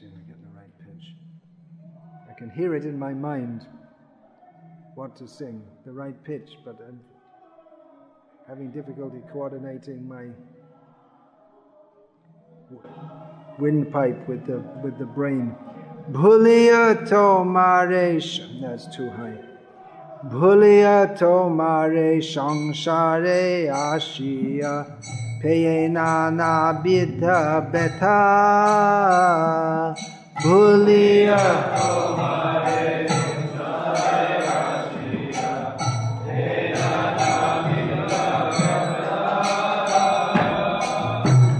see if get the right pitch. I can hear it in my mind what to sing, the right pitch, but I'm having difficulty coordinating my windpipe with the with the brain. Bhuliya tomare, that's too high. Bhuliya tomare, shangshare ashiya. পেয়ে নানা বিধা ব্যথা ভুলিয়া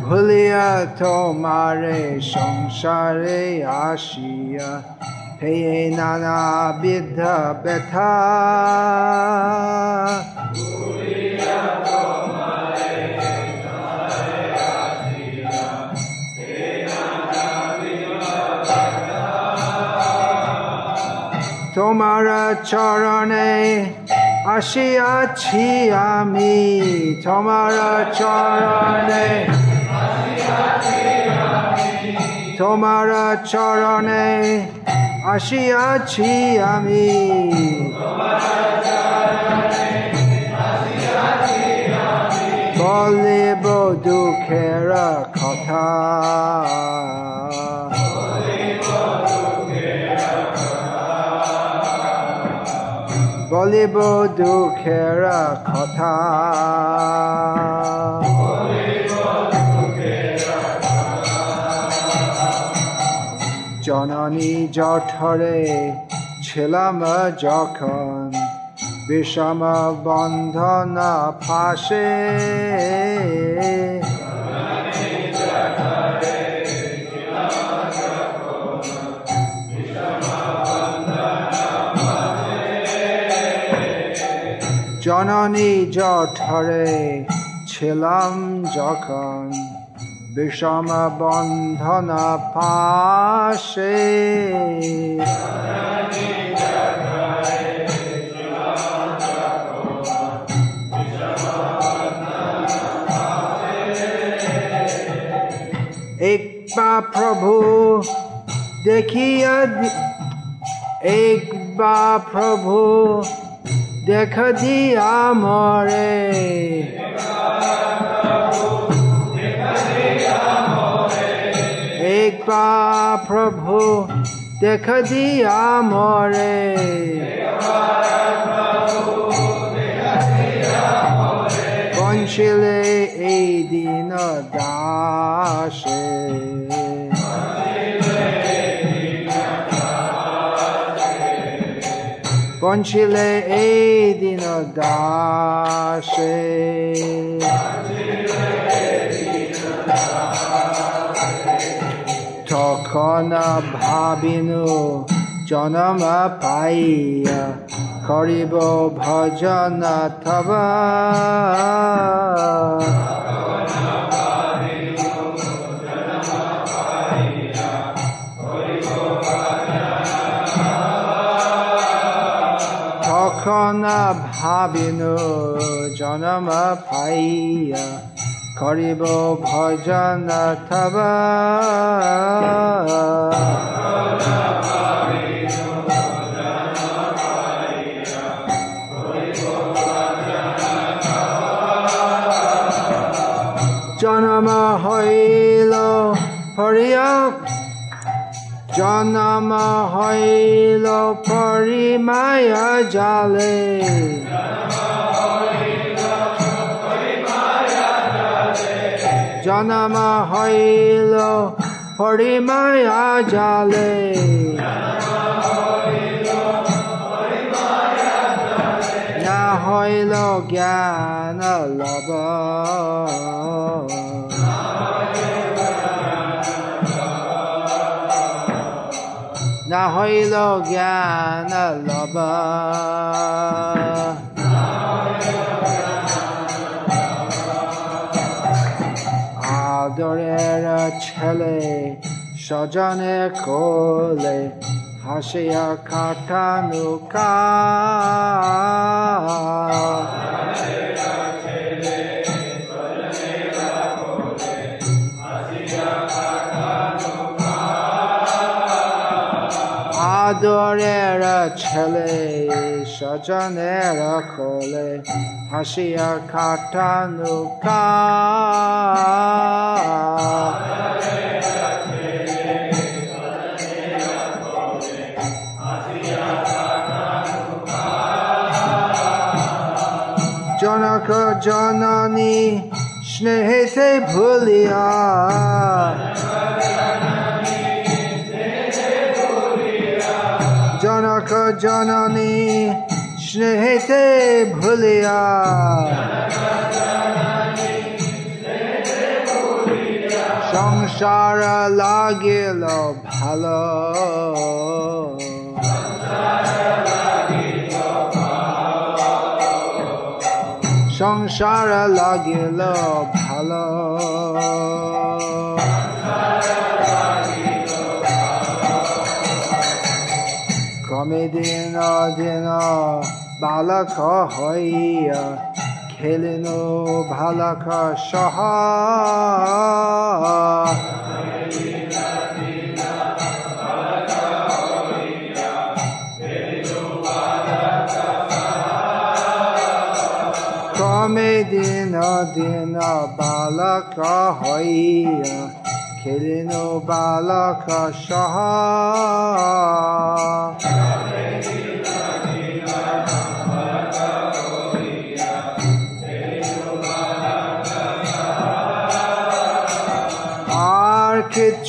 ভুলিয়া তোমারে সংসারে আসিয়া পেয়ে নানা বিধা ব্যথা তোমার চরণে আসিয়াছি আমি। তোমার চরণে তোমার চরণে আসিয়াছি আমি। বলিব দুঃখের কথা। বলিব দুঃখের কথা। জননী জঠরে ছিলাম যখন বিষম বন্ধন ফাঁসে। জননী জঠরে ছিলাম যখন বিষম বন্ধন পাশে। একবা প্রভু দেখিয়া একবা প্রভু দেখ দিয়া মরে একবা প্রভু দেখ দিয়া মরে বঞ্চিলে এই দিন দাসে বঞ্চিলে এই দিন দাসে। তখন ভাবিনু জনম পাইয়া করিব ভজন থবা তখন ভাবিনু জনম পাইয়া করিব ভজন থবা জনম হইল পরিমায়া জালে জনম পরিমায়া জালে না হইল জ্ঞান লব হইল জ্ঞান লব আদরের ছেলে সজনে কোলে হাসিয়া কাটানো কা। আদরের ছেলে সজনের খোলে হাসিয়া কাটানো কা জনক জননী স্নেহেতে ভুলিয়া জননী স্নেহেতে ভুলিয়া। সংসার লাগিল ভালো। সংসার লাগিল ভালো। ক্রমে দিন দিন বালক হইয়া খেলেন ভালক সহ। ক্রমে দিন দিন বালক হইয়া খেলেন বালক সহ।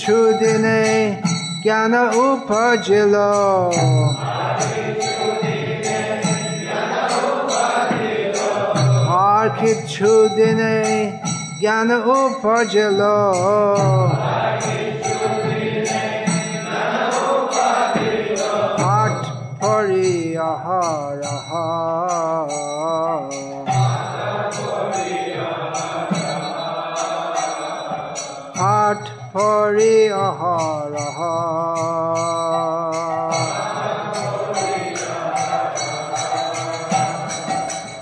কিছু দিনে জ্ঞান উপজিল আর কিছু দিনে জ্ঞান উপজিল পাঠ পরি আহার আহার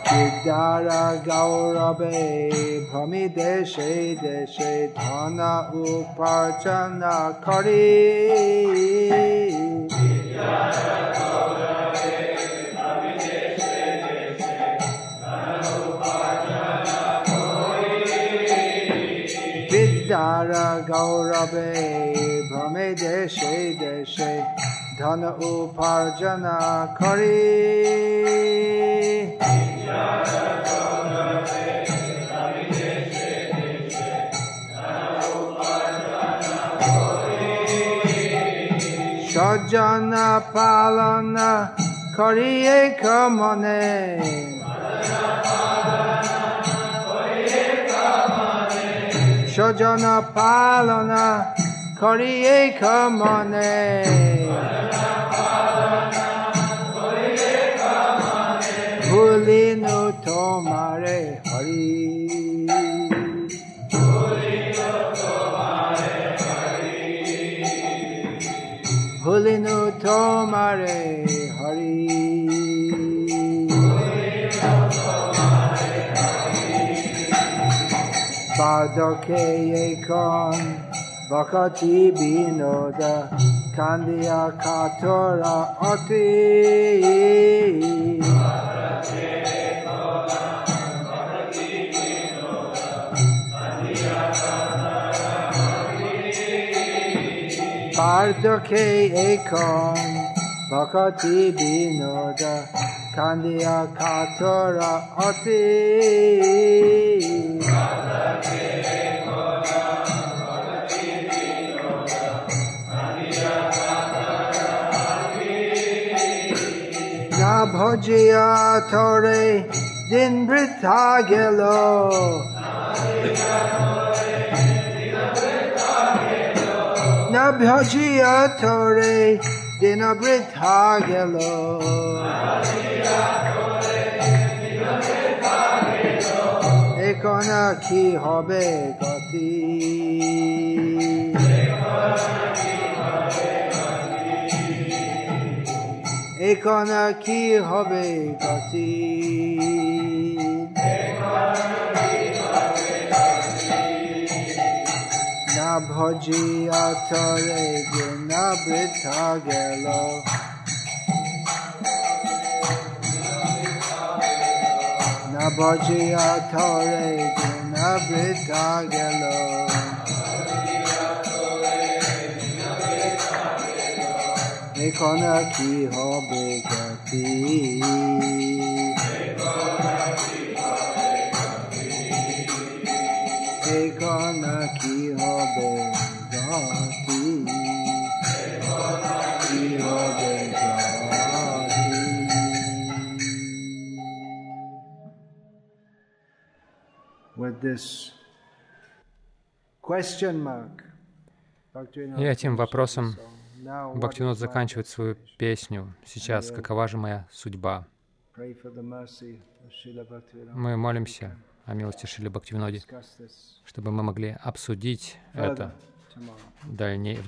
বিদ্যারা গৌরবে ভ্রমি দেশে দেশে ধন উপার্জন করি বিদ্যার গৌরবে ভ্রমে দেশে দেশে ধন উপার্জন করি সজন পালন করি এক মনে স্বজন পালনা Koriye kamane Bulino tomare hari Bulino tomare hari Bardoke ye kon Bakati Binoda Kandiya Katora Ati Pardoke ekon bakati Binoda Kandiya Katora Ati না ভজিয়া থরে দিন বৃথা গেল না ভজিয়া থরে দিন বৃথা গেল এখন কি হবে গতি এখন কি হবে কাছি না ভজিয়া চলে যে না বৃথা গেল। না ভজিয়া চলে যে না বৃথা গেল। এখনা কি হবে গতি এখনা কি হবে গতি কি হবে গতি With this question mark, Bhaktivinoda И этим finished вопросом Бхактинот заканчивает свою песню сейчас «Какова же моя судьба?» Мы молимся о милости Шили Бхактивиноди, чтобы мы могли обсудить это в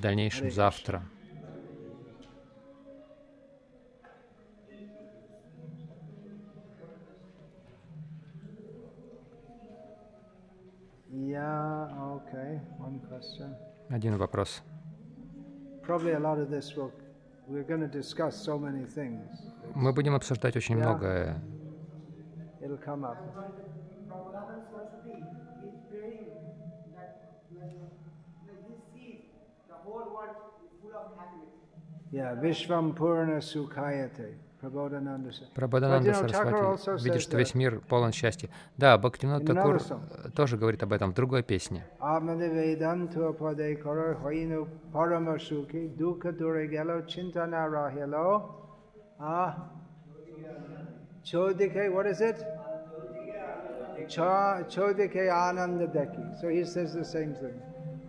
дальнейшем завтра. Один вопрос. Probably a lot of this will. We're going to discuss so many things. Мы будем обсуждать очень Yeah. многое. It'll come up. Prabhupada Saraswati is praying that when, when he sees the whole world is full of happiness. Yeah, Vishvam Purna Sukhayate. Прабхадананда Сарасвати видит, что весь мир полон счастья. Да, Бхактивинод Такур тоже говорит об этом в другой песне.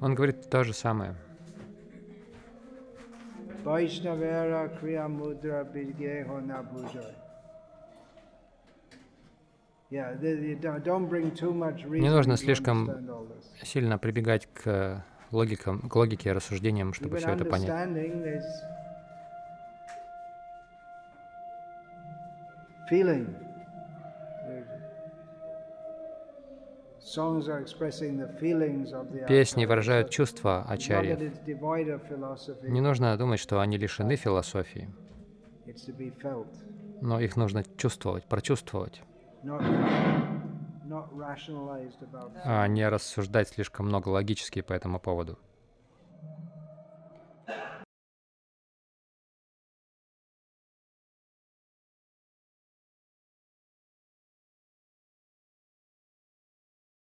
Он говорит то же самое. Vaishnavera Kriya Mudra Bidgeho Nabujay. Не нужно слишком сильно прибегать к, э, логикам, к логике и рассуждениям, чтобы все это понять. Песни выражают чувства ачарьев. Не нужно думать, что они лишены философии, но их нужно чувствовать, прочувствовать, а не рассуждать слишком много логически по этому поводу.